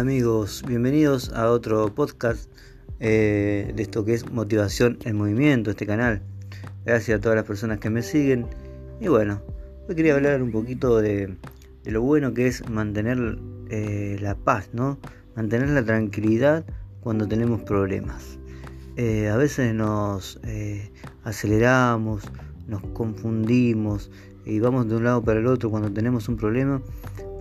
Amigos, bienvenidos a otro podcast eh, de esto que es Motivación en Movimiento, este canal. Gracias a todas las personas que me siguen. Y bueno, hoy quería hablar un poquito de, lo bueno que es mantener eh, la paz, ¿no? Mantener la tranquilidad cuando tenemos problemas. Eh, a veces nos aceleramos, nos confundimos y vamos de un lado para el otro cuando tenemos un problema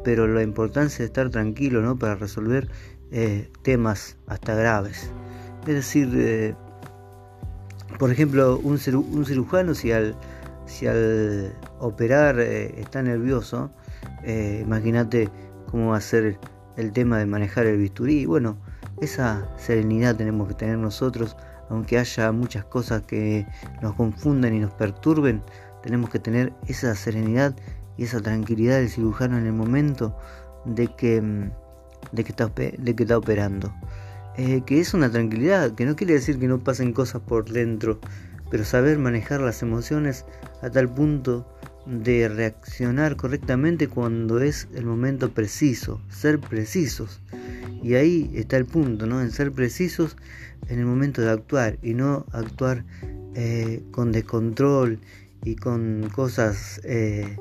pero la importancia de estar tranquilo ¿no? para resolver eh, temas hasta graves. Es decir, eh, por ejemplo, un, cirujano si al, si al operar eh, está nervioso, imagínate cómo va a ser el tema de manejar el bisturí. Bueno, esa serenidad tenemos que tener nosotros, aunque haya muchas cosas que nos confunden y nos perturben, tenemos que tener esa serenidad y esa tranquilidad del cirujano en el momento de que, mm, de que, está, de que está operando. Eh, que es una tranquilidad, que no quiere decir que no pasen cosas por dentro, pero saber manejar las emociones a tal punto de reaccionar correctamente cuando es el momento preciso, ser precisos. Y ahí está el punto, ¿no? En ser precisos en el momento de actuar y no actuar eh, con descontrol y con cosas eh,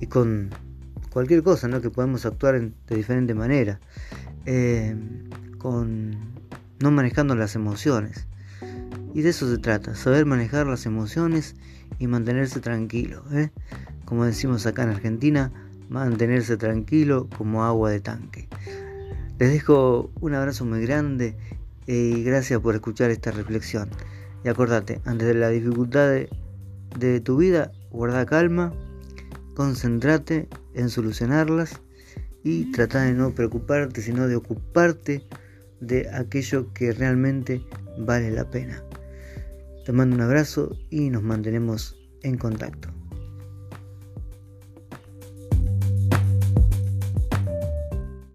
y con cualquier cosa, ¿no? Que podemos actuar de diferente manera, eh, con no manejando las emociones. Y de eso se trata, saber manejar las emociones y mantenerse tranquilo. ¿eh? Como decimos acá en Argentina, mantenerse tranquilo como agua de tanque. Les dejo un abrazo muy grande y gracias por escuchar esta reflexión. Y acordate, antes de la dificultad de, de tu vida, guarda calma Concéntrate en solucionarlas y trata de no preocuparte, sino de ocuparte de aquello que realmente vale la pena. Te mando un abrazo y nos mantenemos en contacto.